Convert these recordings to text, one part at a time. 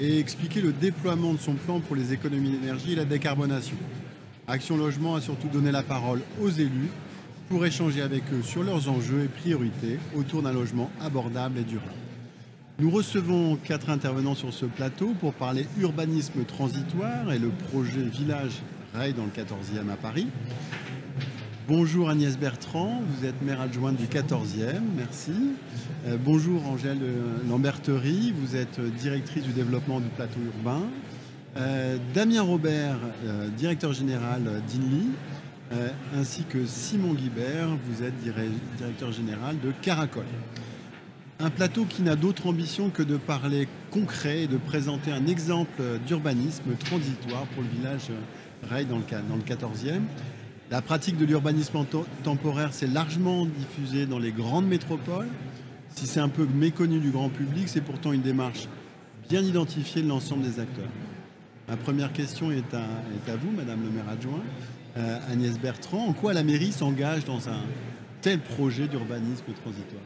et expliquer le déploiement de son plan pour les économies d'énergie et la décarbonation. Action Logement a surtout donné la parole aux élus pour échanger avec eux sur leurs enjeux et priorités autour d'un logement abordable et durable. Nous recevons quatre intervenants sur ce plateau pour parler urbanisme transitoire et le projet Village Rail dans le 14e à Paris. Bonjour Agnès Bertrand, vous êtes maire adjointe du 14e, merci. Euh, bonjour Angèle Lamberterie, vous êtes directrice du développement du plateau urbain. Euh, Damien Robert, euh, directeur général d'INLI, ainsi que Simon Guibert, vous êtes directeur général de Caracol. Un plateau qui n'a d'autre ambition que de parler concret et de présenter un exemple d'urbanisme transitoire pour le village Rail dans le, dans le 14e. La pratique de l'urbanisme temporaire s'est largement diffusée dans les grandes métropoles. Si c'est un peu méconnu du grand public, c'est pourtant une démarche bien identifiée de l'ensemble des acteurs. Ma première question est à, vous, Madame le maire adjoint, euh, Agnès Bertrand. En quoi la mairie s'engage dans un tel projet d'urbanisme transitoire?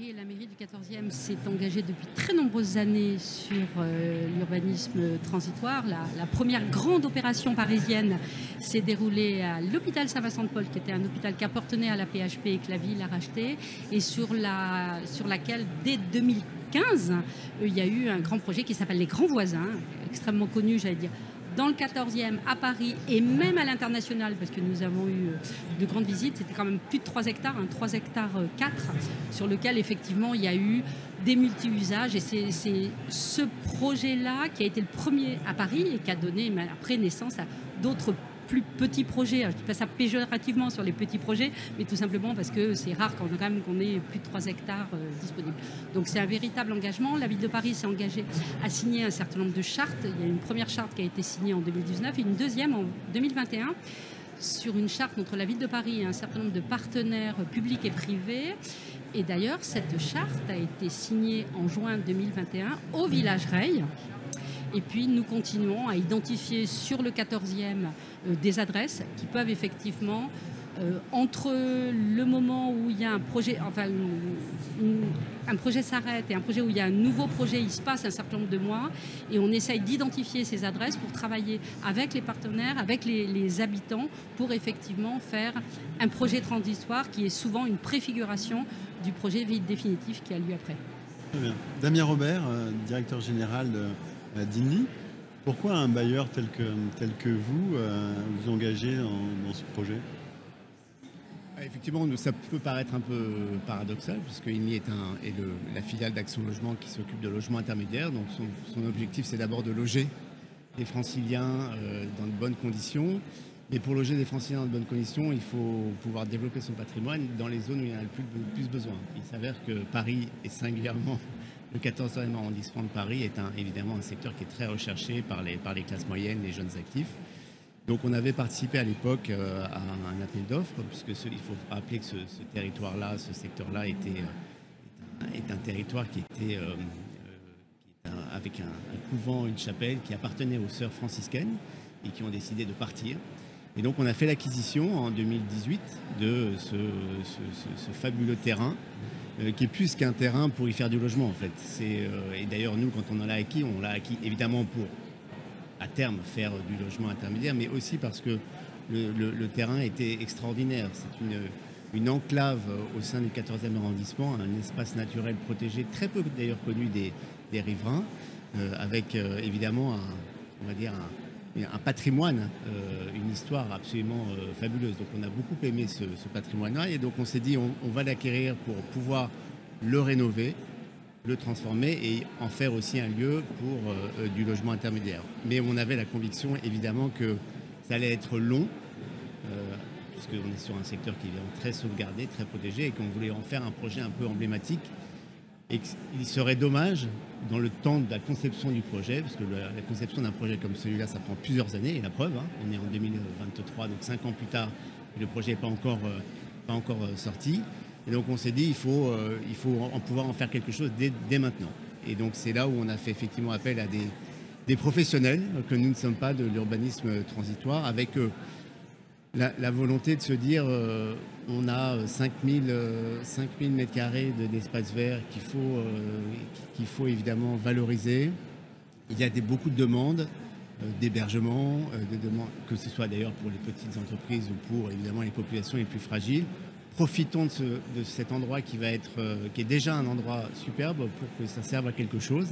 La mairie du 14e s'est engagée depuis très nombreuses années sur euh, l'urbanisme transitoire. La, première grande opération parisienne s'est déroulée à l'hôpital Saint-Vincent-de-Paul, qui était un hôpital qui appartenait à la PHP et que la ville a racheté, et sur, la, sur laquelle, dès 2015, euh, il y a eu un grand projet qui s'appelle Les Grands Voisins, extrêmement connu, j'allais dire, dans le 14e, à Paris et même à l'international, parce que nous avons eu euh, de grandes visites, c'était quand même plus de 3 hectares, 3 hein, hectares 4, euh, sur lequel effectivement il y a eu des multi-usages. Et c'est ce projet-là qui a été le premier à Paris et qui a donné après naissance à d'autres plus petits projets. Je dis pas ça péjorativement sur les petits projets, mais tout simplement parce que c'est rare quand même qu'on ait plus de 3 hectares euh, disponibles. Donc c'est un véritable engagement. La ville de Paris s'est engagée à signer un certain nombre de chartes. Il y a une première charte qui a été signée en 2019 et une deuxième en 2021 sur une charte entre la ville de Paris et un certain nombre de partenaires publics et privés. Et d'ailleurs, cette charte a été signée en juin 2021 au Village Reil. Et puis nous continuons à identifier sur le 14e euh, des adresses qui peuvent effectivement euh, entre le moment où il y a un projet, enfin un projet s'arrête et un projet où il y a un nouveau projet, il se passe un certain nombre de mois et on essaye d'identifier ces adresses pour travailler avec les partenaires, avec les, habitants pour effectivement faire un projet transitoire qui est souvent une préfiguration du projet vide définitif qui a lieu après. Très bien. Damien Robert, euh, directeur général de Pourquoi un bailleur tel que, tel que vous euh, vous engagez dans, ce projet? Ah, Effectivement, ça peut paraître un peu paradoxal, puisque INLI est, la filiale d'Action Logement qui s'occupe de logement intermédiaire. Donc son, objectif, c'est d'abord de loger les franciliens euh, dans de bonnes conditions. Mais pour loger des franciliens dans de bonnes conditions, il faut pouvoir développer son patrimoine dans les zones où il y en a le plus, plus besoin. Il s'avère que Paris est singulièrement le 14e arrondissement de Paris est évidemment un secteur qui est très recherché par les, classes moyennes, les jeunes actifs. Donc on avait participé à l'époque euh, à un appel d'offres, puisque il faut rappeler que ce, territoire-là, ce secteur-là était, euh, est, un, territoire qui était euh, avec un, couvent, une chapelle qui appartenait aux sœurs franciscaines et qui ont décidé de partir. Et donc on a fait l'acquisition en 2018 de ce fabuleux terrain euh, qui est plus qu'un terrain pour y faire du logement en fait. Euh, et d'ailleurs nous quand on en a acquis, on l'a acquis évidemment pour à terme faire du logement intermédiaire, mais aussi parce que le, terrain était extraordinaire. C'est une, enclave au sein du 14e arrondissement, un espace naturel protégé, très peu d'ailleurs connu des, riverains, euh, avec évidemment un, on va dire un, patrimoine, une histoire absolument fabuleuse. Donc on a beaucoup aimé ce, patrimoine-là et donc on s'est dit on, va l'acquérir pour pouvoir le rénover, le transformer et en faire aussi un lieu pour euh, euh, du logement intermédiaire. Mais on avait la conviction évidemment que ça allait être long, euh, puisqu'on est sur un secteur qui est très sauvegardé, très protégé, et qu'on voulait en faire un projet un peu emblématique Et il serait dommage, dans le temps de la conception du projet, parce que la conception d'un projet comme celui-là, ça prend plusieurs années, et la preuve, hein, on est en 2023, donc cinq ans plus tard, le projet n'est pas encore, euh, pas encore euh, sorti. Et donc on s'est dit, il faut, euh, il faut en pouvoir en faire quelque chose dès, maintenant. Et donc c'est là où on a fait effectivement appel à des, des professionnels, que nous ne sommes pas de l'urbanisme transitoire, avec la, volonté de se dire euh, on a 5000 euh, mètres carrés d'espace vert qu'il faut, euh, qu'il faut évidemment valoriser. Il y a beaucoup de demandes d'hébergement, que ce soit d'ailleurs pour les petites entreprises ou pour évidemment les populations les plus fragiles. Profitons de, cet endroit qui, va être, est déjà un endroit superbe pour que ça serve à quelque chose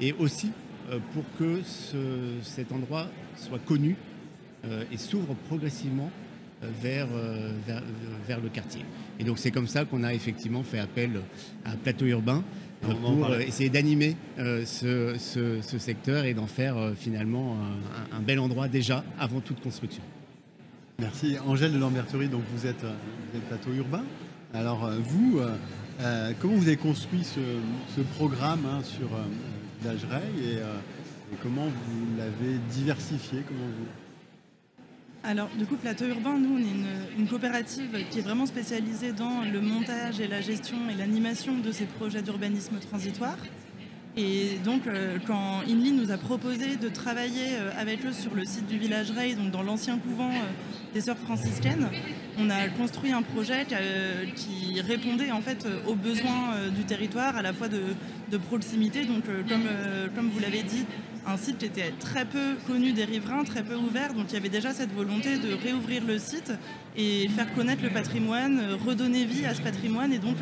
et aussi pour que cet endroit soit connu euh, et s'ouvre progressivement euh, vers, euh, vers, vers, le quartier. Et donc c'est comme ça qu'on a effectivement fait appel à un plateau urbain pour essayer d'animer ce, ce, secteur et d'en faire finalement un, bel endroit déjà avant toute construction. Merci. Angèle de Lamberterie, donc vous êtes, vous êtes plateau urbain. Alors vous, comment vous avez construit ce, ce programme hein, sur Village et, et, comment vous l'avez diversifié comment vous... Alors, du coup, Plateau Urbain, nous, on est une, coopérative qui est vraiment spécialisée dans le montage et la gestion et l'animation de ces projets d'urbanisme transitoire. Et donc, euh, quand Inly nous a proposé de travailler euh, avec eux sur le site du village Ray, donc dans l'ancien couvent euh, des sœurs franciscaines, on a construit un projet qui répondait en fait aux besoins du territoire, à la fois de, proximité. Donc, comme, comme vous l'avez dit, un site qui était très peu connu des riverains, très peu ouvert. Donc il y avait déjà cette volonté de réouvrir le site et faire connaître le patrimoine, redonner vie à ce patrimoine et donc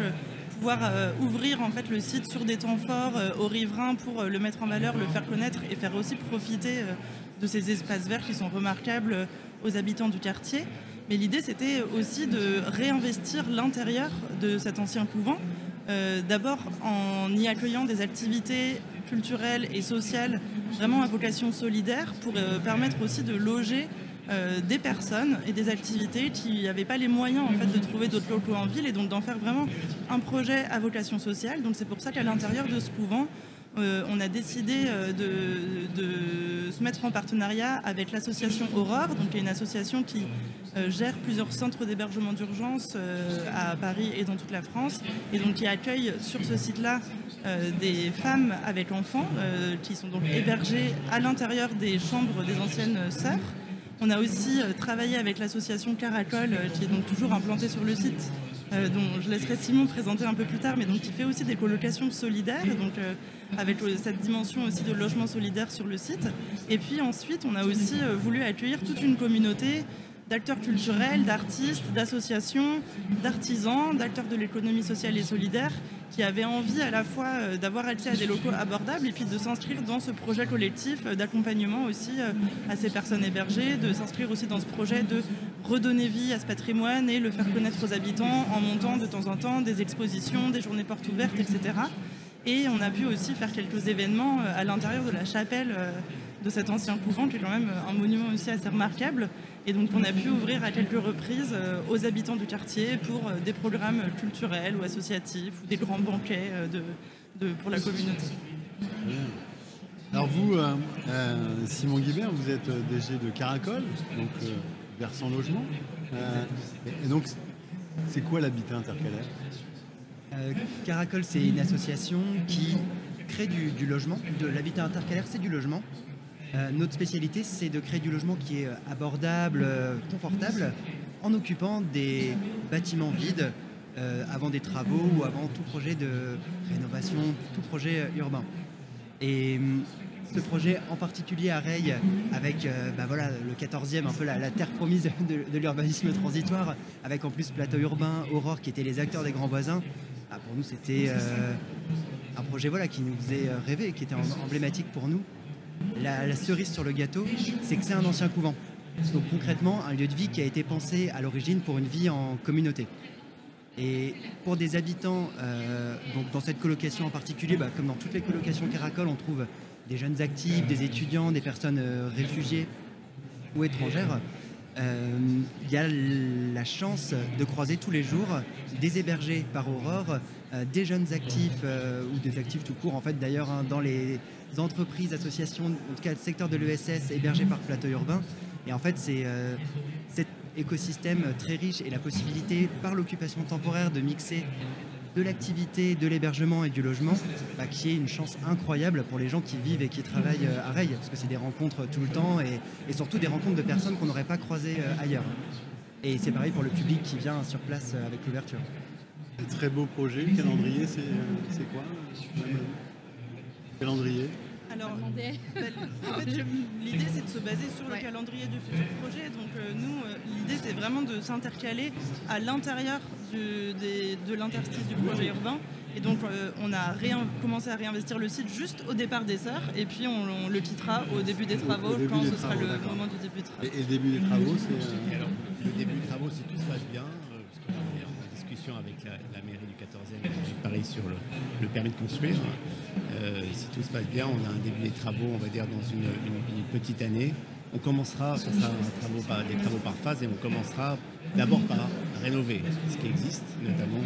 euh, ouvrir en fait le site sur des temps forts aux riverains pour le mettre en valeur, le faire connaître et faire aussi profiter de ces espaces verts qui sont remarquables aux habitants du quartier. Mais l'idée c'était aussi de réinvestir l'intérieur de cet ancien couvent. D'abord en y accueillant des activités culturelles et sociales vraiment à vocation solidaire pour euh, permettre aussi de loger euh, des personnes et des activités qui n'avaient pas les moyens en fait, de trouver d'autres locaux en ville et donc d'en faire vraiment un projet à vocation sociale. Donc c'est pour ça qu'à l'intérieur de ce couvent, euh, on a décidé de, se mettre en partenariat avec l'association Aurore, donc une association qui gère plusieurs centres d'hébergement d'urgence à Paris et dans toute la France, et donc qui accueille sur ce site-là euh, des femmes avec enfants euh, qui sont donc hébergées à l'intérieur des chambres des anciennes sœurs. On a aussi euh, travaillé avec l'association Caracol, qui est donc toujours implantée sur le site, dont je laisserai Simon présenter un peu plus tard, mais qui fait aussi des colocations solidaires, avec cette dimension aussi de logement solidaire sur le site. Et puis ensuite, on a aussi voulu accueillir toute une communauté d'acteurs culturels, d'artistes, d'associations, d'artisans, d'acteurs de l'économie sociale et solidaire qui avaient envie à la fois euh, d'avoir accès à des locaux abordables et puis de s'inscrire dans ce projet collectif euh, d'accompagnement aussi euh, à ces personnes hébergées, de s'inscrire aussi dans ce projet de redonner vie à ce patrimoine et le faire connaître aux habitants en montant de temps en temps des expositions, des journées portes ouvertes, etc. Et on a pu aussi faire quelques événements à l'intérieur de la chapelle de cet ancien couvent, qui est quand même un monument aussi assez remarquable. Et donc on a pu ouvrir à quelques reprises euh, aux habitants du quartier pour euh, des programmes culturels ou associatifs ou des grands banquets euh, de, pour la communauté. Alors vous, Simon Guibert, vous êtes DG de Caracol, donc versant logement. et donc, c'est quoi l'habitat intercalaire? Caracol, c'est une association qui crée du logement. De l'habitat intercalaire, c'est du logement. Euh, notre spécialité, c'est de créer du logement qui est euh, abordable, euh, confortable, en occupant des bâtiments vides avant des travaux ou avant tout projet de rénovation, tout projet urbain. Et hum, ce projet en particulier à Reil, avec bah voilà, le 14e, un peu la, terre promise de, l'urbanisme transitoire, avec en plus Plateau Urbain, Aurore qui étaient les acteurs des grands voisins, ah, pour nous c'était un projet voilà, qui nous faisait rêver, qui était emblématique pour nous. La, cerise sur le gâteau, c'est que c'est un ancien couvent. Donc concrètement, un lieu de vie qui a été pensé à l'origine pour une vie en communauté. Et pour des habitants, euh, dans cette colocation en particulier, bah, comme dans toutes les colocations Caracol, on trouve des jeunes actifs, des étudiants, des personnes euh, réfugiées ou étrangères. Il y a la chance de croiser tous les jours des hébergés par Aurore, des jeunes actifs ou des actifs tout court en fait d'ailleurs hein, dans les entreprises, associations, en tout cas le secteur de l'ESS hébergés par Plateau Urbain. Et en fait c'est cet écosystème très riche et la possibilité par l'occupation temporaire de mixer de l'activité, de l'hébergement et du logement, bah, qui est une chance incroyable pour les gens qui vivent et qui travaillent euh, à Reil, parce que c'est des rencontres tout le temps et, surtout des rencontres de personnes qu'on n'aurait pas croisées euh, ailleurs. Et c'est pareil pour le public qui vient sur place euh, avec l'ouverture. Très beau projet. Le calendrier, c'est quoi Calendrier? Alors, l'idée c'est de se baser sur le calendrier du futur projet. Donc nous, l'idée c'est vraiment de s'intercaler à l'intérieur de l'interstice du projet urbain. Et donc, euh, on a commencé à réinvestir le site juste au départ des sœurs, et puis on, le quittera au début des travaux, quand ce sera le moment du début de travaux. Et, le début des travaux, c'est. Euh, le début des travaux, si tout se passe bien, euh, parce qu'on est en discussion avec la, mairie du 14e, pareil sur le, permis de construire. si tout se passe bien, on a un début des travaux, on va dire, dans une, petite année. On commencera, ce sera des travaux par phase, et on commencera d'abord par rénover ce qui existe, notamment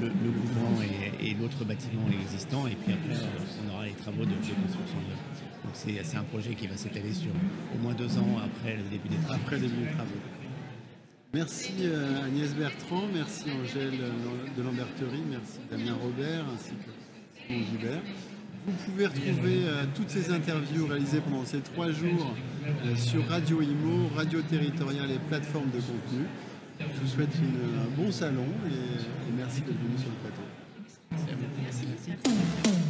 le, le et, l'autre bâtiment existant, et puis après on aura les travaux de, construction Donc c'est un projet qui va s'étaler sur au moins deux ans. Après le début des travaux. Merci euh, Agnès Bertrand, merci Angèle de Lamberterie, merci Damien Robert ainsi que Simon Gilbert. Vous pouvez retrouver euh, toutes ces interviews réalisées pendant ces trois jours euh, sur Radio Imo, Radio Territoriale et plateformes de contenu. Je vous souhaite un bon salon et, merci d'être venu sur le plateau. En